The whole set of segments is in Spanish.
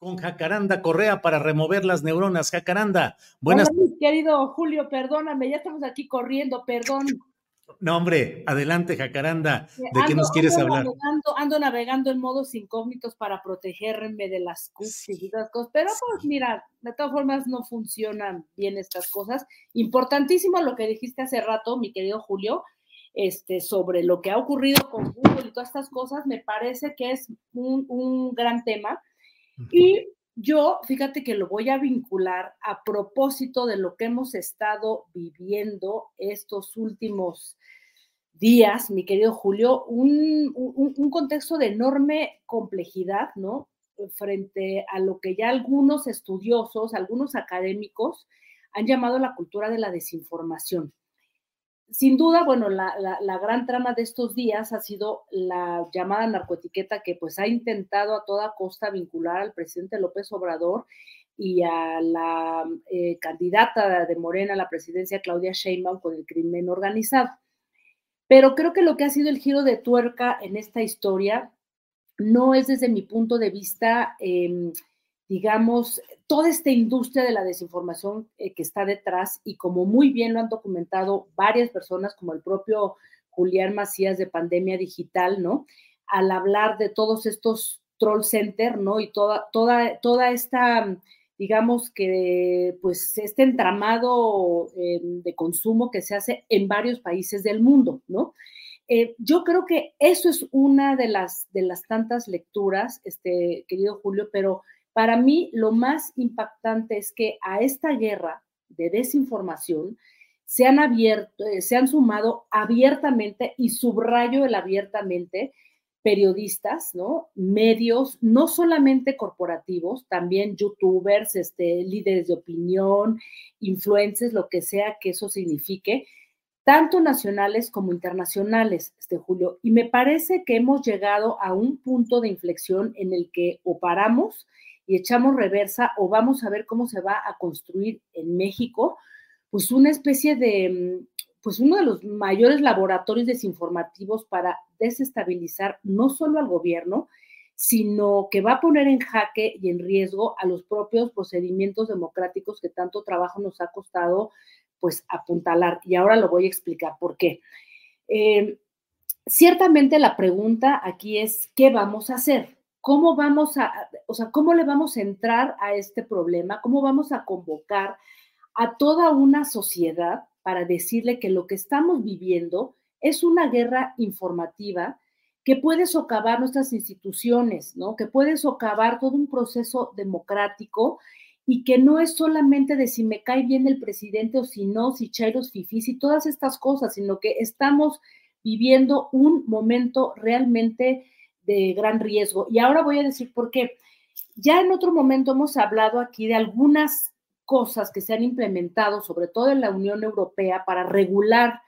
Con Jacaranda Correa para remover las neuronas. Jacaranda, buenas. Hola, mi querido Julio, perdóname, ya estamos aquí corriendo, perdón. No, hombre, adelante, Jacaranda. ¿De Ando- qué nos quieres ando hablar? Navegando, ando navegando en modos incógnitos para protegerme de las cookies y esas cosas, pero pues mira, de todas formas no funcionan bien estas cosas. Importantísimo lo que dijiste hace rato, mi querido Julio, este, sobre lo que ha ocurrido con Google y todas estas cosas, me parece que es un, un gran tema. Y yo, fíjate que lo voy a vincular a propósito de lo que hemos estado viviendo estos últimos días, mi querido Julio, un, un- contexto de enorme complejidad, ¿no? Frente a lo que ya algunos estudiosos, algunos académicos han llamado la cultura de la desinformación. Sin duda, bueno, la, la- gran trama de estos días ha sido la llamada narcoetiqueta que pues ha intentado a toda costa vincular al presidente López Obrador y a la eh, candidata de Morena a la presidencia, Claudia Sheinbaum, con el crimen organizado. Pero creo que lo que ha sido el giro de tuerca en esta historia no es desde mi punto de vista, eh, digamos, toda esta industria de la desinformación eh, que está detrás y como muy bien lo han documentado varias personas, como el propio Julián Macías de Pandemia Digital, ¿no? Al hablar de todos estos troll center, ¿no? Y toda, toda, toda esta, digamos que, pues, este entramado eh, de consumo que se hace en varios países del mundo, ¿no? Eh, yo creo que eso es una de las, de las tantas lecturas, este, querido Julio, pero para mí lo más impactante es que a esta guerra de desinformación se han abierto, eh, se han sumado abiertamente, y subrayo el abiertamente, periodistas, ¿no? Medios, no solamente corporativos, también youtubers, este, líderes de opinión, influencers, lo que sea que eso signifique, tanto nacionales como internacionales, este Julio. Y me parece que hemos llegado a un punto de inflexión en el que o paramos y echamos reversa o vamos a ver cómo se va a construir en México, pues una especie de, pues uno de los mayores laboratorios desinformativos para desestabilizar no solo al gobierno, sino que va a poner en jaque y en riesgo a los propios procedimientos democráticos que tanto trabajo nos ha costado pues apuntalar. Y ahora lo voy a explicar por qué. Eh, ciertamente la pregunta aquí es, ¿qué vamos a hacer? ¿Cómo vamos a, o sea, cómo le vamos a entrar a este problema? ¿Cómo vamos a convocar a toda una sociedad para decirle que lo que estamos viviendo es una guerra informativa que puede socavar nuestras instituciones, ¿no? Que puede socavar todo un proceso democrático y que no es solamente de si me cae bien el presidente o si no, si chairos fifís y todas estas cosas, sino que estamos viviendo un momento realmente de gran riesgo. Y ahora voy a decir por qué. Ya en otro momento hemos hablado aquí de algunas cosas que se han implementado, sobre todo en la Unión Europea, para regular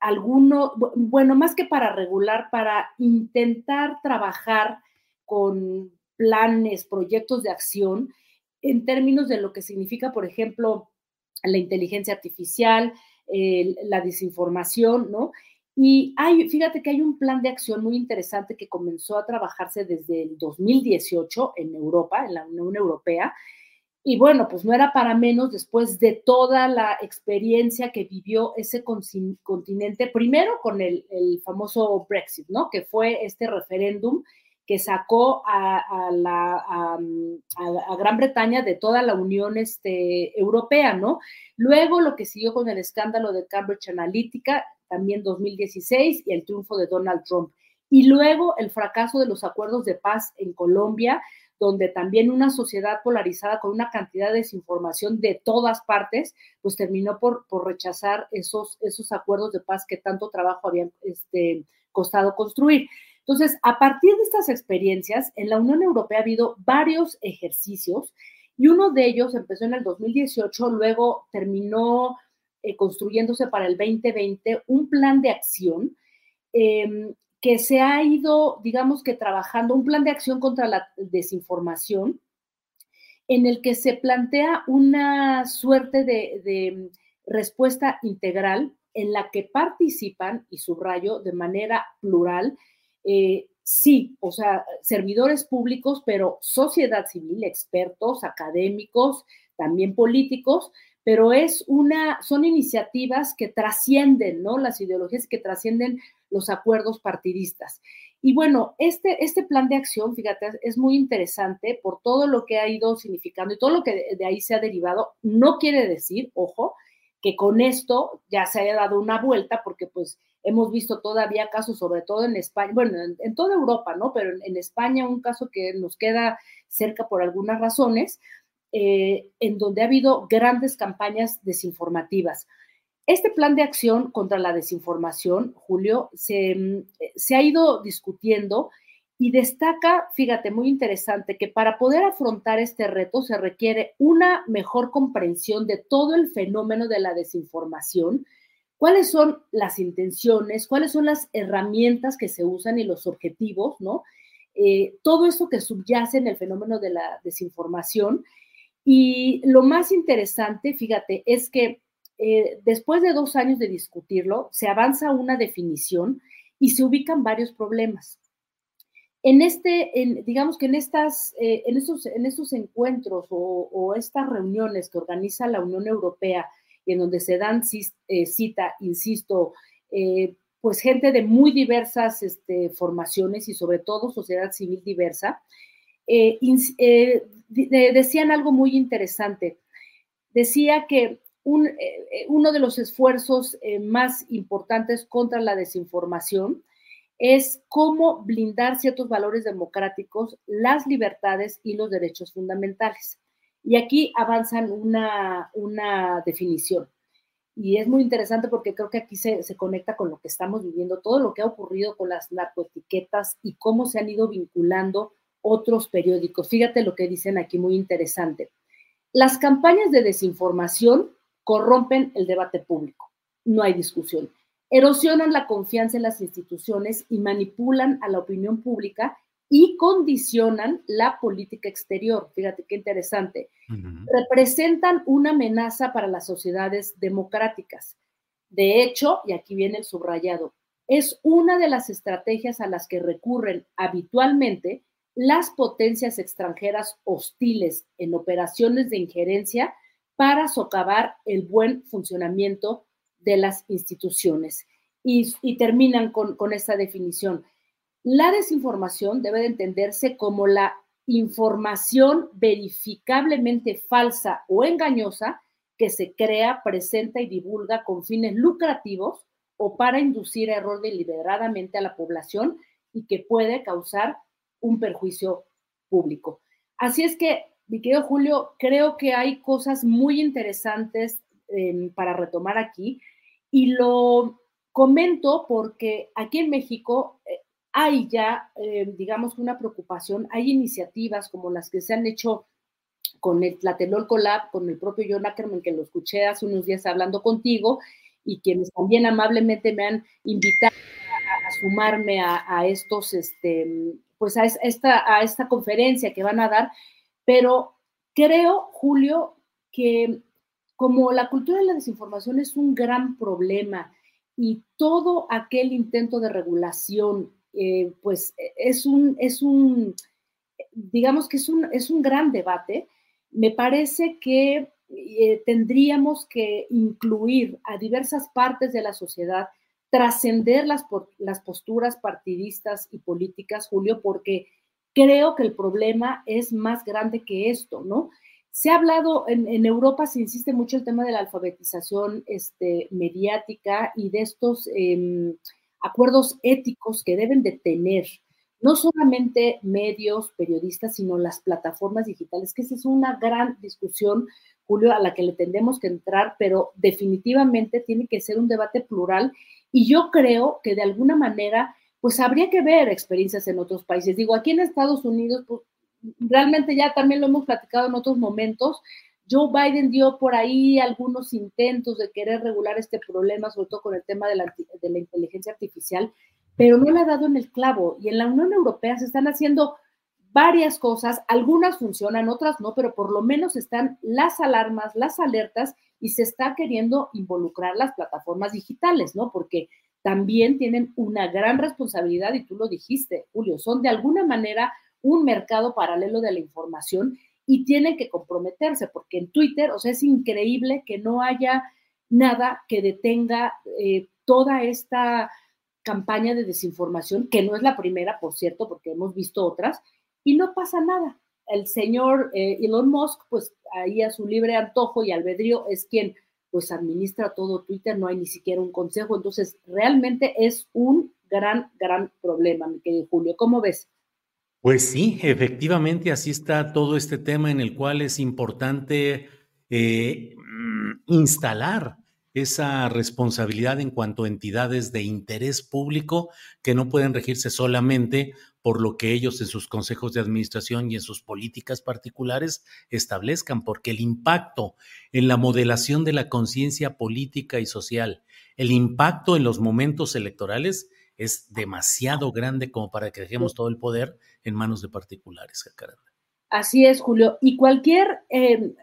alguno, bueno, más que para regular, para intentar trabajar con planes, proyectos de acción en términos de lo que significa, por ejemplo, la inteligencia artificial, la desinformación, ¿no? Y hay, fíjate que hay un plan de acción muy interesante que comenzó a trabajarse desde el 2018 en Europa, en la Unión Europea. Y bueno, pues no era para menos después de toda la experiencia que vivió ese continente, primero con el, famoso Brexit, ¿no? Que fue este referéndum que sacó a, a, Gran Bretaña de toda la Unión este, Europea, ¿no? Luego lo que siguió con el escándalo de Cambridge Analytica, también 2016, y el triunfo de Donald Trump. Y luego el fracaso de los acuerdos de paz en Colombia, donde también una sociedad polarizada con una cantidad de desinformación de todas partes, pues terminó por, por rechazar esos, esos acuerdos de paz que tanto trabajo habían este, costado construir. Entonces, a partir de estas experiencias, en la Unión Europea ha habido varios ejercicios y uno de ellos empezó en el 2018, luego terminó eh, construyéndose para el 2020 un plan de acción em, que se ha ido, digamos que trabajando, un plan de acción contra la desinformación, en el que se plantea una suerte de, respuesta integral en la que participan, y subrayo, de manera plural, eh, sí, o sea, servidores públicos, pero sociedad civil, expertos, académicos, también políticos, pero es una, son iniciativas que trascienden, ¿no? Las ideologías que trascienden los acuerdos partidistas. Y bueno, este, este plan de acción, fíjate, es muy interesante por todo lo que ha ido significando y todo lo que de, ahí se ha derivado. No quiere decir, ojo, que con esto ya se haya dado una vuelta, porque pues hemos visto todavía casos, sobre todo en España, bueno, en, toda Europa, ¿no? Pero en, España un caso que nos queda cerca por algunas razones, eh, en donde ha habido grandes campañas desinformativas. Este plan de acción contra la desinformación, Julio, se, mm, se, ha ido discutiendo y destaca, fíjate, muy interesante, que para poder afrontar este reto se requiere una mejor comprensión de todo el fenómeno de la desinformación, cuáles son las intenciones, cuáles son las herramientas que se usan y los objetivos, ¿no? Eh, todo esto que subyace en el fenómeno de la desinformación y lo más interesante, fíjate, es que eh, después de dos años de discutirlo, se avanza una definición y se ubican varios problemas. En este, digamos que en estas, eh, en, estos, en estos encuentros o, estas reuniones que organiza la Unión Europea y en donde se dan eh, cita, insisto, pues gente de muy diversas este, formaciones y sobre todo sociedad civil diversa, decían algo muy interesante. Decía que eh, eh, uno de los esfuerzos eh, más importantes contra la desinformación es cómo blindar ciertos valores democráticos, las libertades y los derechos fundamentales. Y aquí avanzan una, una definición. Y es muy interesante porque creo que aquí se, se, conecta con lo que estamos viviendo, todo lo que ha ocurrido con las narcoetiquetas y cómo se han ido vinculando otros periódicos. Fíjate lo que dicen aquí, muy interesante. Las campañas de desinformación corrompen el debate público, no hay discusión. Erosionan la confianza en las instituciones y manipulan a la opinión pública y condicionan la política exterior. Fíjate qué interesante. Representan una amenaza para las sociedades democráticas. De hecho, y aquí viene el subrayado, es una de las estrategias a las que recurren habitualmente las potencias extranjeras hostiles en operaciones de injerencia para socavar el buen funcionamiento de las instituciones. y, terminan con, con esta definición. La desinformación debe de entenderse como la información verificablemente falsa o engañosa que se crea, presenta y divulga con fines lucrativos o para inducir error deliberadamente a la población y que puede causar un perjuicio público. Así es que, mi querido Julio, creo que hay cosas muy interesantes em, para retomar aquí y lo comento porque aquí en México eh, hay ya, em, digamos, una preocupación, hay iniciativas como las que se han hecho con el Tlatelolco Lab, con el propio John Ackerman, que lo escuché hace unos días hablando contigo, y quienes también amablemente me han invitado a, sumarme a, estos, este, pues a esta, a esta conferencia que van a dar, pero creo, Julio, que como la cultura de la desinformación es un gran problema y todo aquel intento de regulación, eh, pues es un, es un, digamos que es un, es un gran debate, me parece que eh, tendríamos que incluir a diversas partes de la sociedad, trascender las, las posturas partidistas y políticas, Julio, porque creo que el problema es más grande que esto, ¿no? Se ha hablado, en, Europa se insiste mucho el tema de la alfabetización este, mediática y de estos em, acuerdos éticos que deben de tener no solamente medios, periodistas, sino las plataformas digitales, que esa es una gran discusión, Julio, a la que le tendemos que entrar, pero definitivamente tiene que ser un debate plural y yo creo que de alguna manera, pues habría que ver experiencias en otros países. Digo, aquí en Estados Unidos, pues realmente ya también lo hemos platicado en otros momentos, Joe Biden dio por ahí algunos intentos de querer regular este problema, sobre todo con el tema de la, de la inteligencia artificial, pero no le ha dado en el clavo. Y en la Unión Europea se están haciendo varias cosas, algunas funcionan, otras no, pero por lo menos están las alarmas, las alertas y se está queriendo involucrar las plataformas digitales, ¿no? Porque también tienen una gran responsabilidad y tú lo dijiste, Julio, son de alguna manera un mercado paralelo de la información y tienen que comprometerse, porque en Twitter, o sea, es increíble que no haya nada que detenga eh, toda esta campaña de desinformación, que no es la primera, por cierto, porque hemos visto otras, y no pasa nada. El señor eh, Elon Musk, pues ahí a su libre antojo y albedrío es quien pues administra todo Twitter, no hay ni siquiera un consejo, entonces realmente es un gran, gran problema, mi querido Julio. ¿Cómo ves? Pues sí, efectivamente, así está todo este tema en el cual es importante eh, mm, instalar esa responsabilidad en cuanto a entidades de interés público que no pueden regirse solamente por lo que ellos en sus consejos de administración y en sus políticas particulares establezcan, porque el impacto en la modelación de la conciencia política y social, el impacto en los momentos electorales es demasiado grande como para que dejemos todo el poder en manos de particulares. Así es, Julio. Y cualquier eh,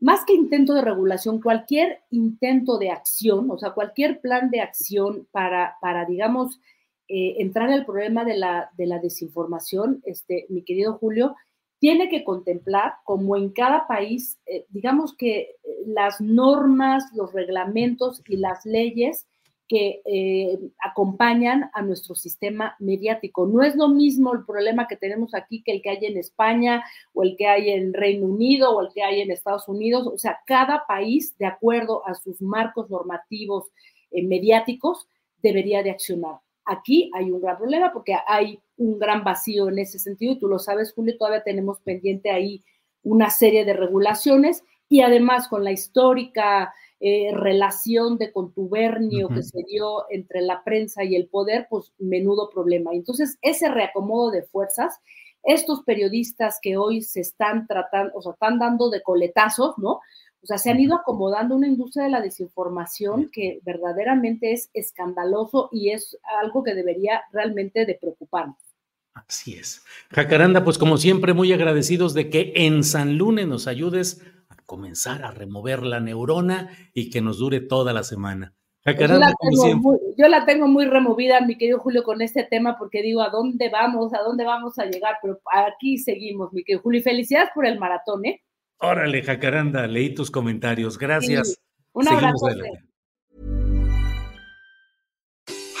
más que intento de regulación, cualquier intento de acción, o sea, cualquier plan de acción para, para digamos, eh, entrar al problema de la, de la desinformación, este, mi querido Julio, tiene que contemplar, como en cada país, eh, digamos que eh, las normas, los reglamentos y las leyes que eh, acompañan a nuestro sistema mediático. No es lo mismo el problema que tenemos aquí que el que hay en España o el que hay en Reino Unido o el que hay en Estados Unidos. O sea, cada país, de acuerdo a sus marcos normativos eh, mediáticos, debería de accionar. Aquí hay un gran problema porque hay un gran vacío en ese sentido y tú lo sabes, Julio, todavía tenemos pendiente ahí una serie de regulaciones y además con la histórica eh, relación de contubernio que se dio entre la prensa y el poder, pues menudo problema. Entonces, ese reacomodo de fuerzas, estos periodistas que hoy se están tratando, o sea, están dando de coletazos, ¿no? O sea, se han ido acomodando una industria de la desinformación que verdaderamente es escandaloso y es algo que debería realmente de preocuparnos. Así es. Jacaranda, pues como siempre, muy agradecidos de que en San Lunes nos ayudes comenzar a remover la neurona y que nos dure toda la semana. Pues yo, la tengo muy, removida, mi querido Julio, con este tema, porque digo, ¿a dónde vamos? ¿A dónde vamos a llegar? Pero aquí seguimos, mi querido Julio. Y felicidades por el maratón, ¿eh? Órale, Jacaranda, leí tus comentarios. Gracias. Un abrazo.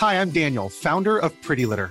Hi, I'm Daniel, founder of Pretty Litter.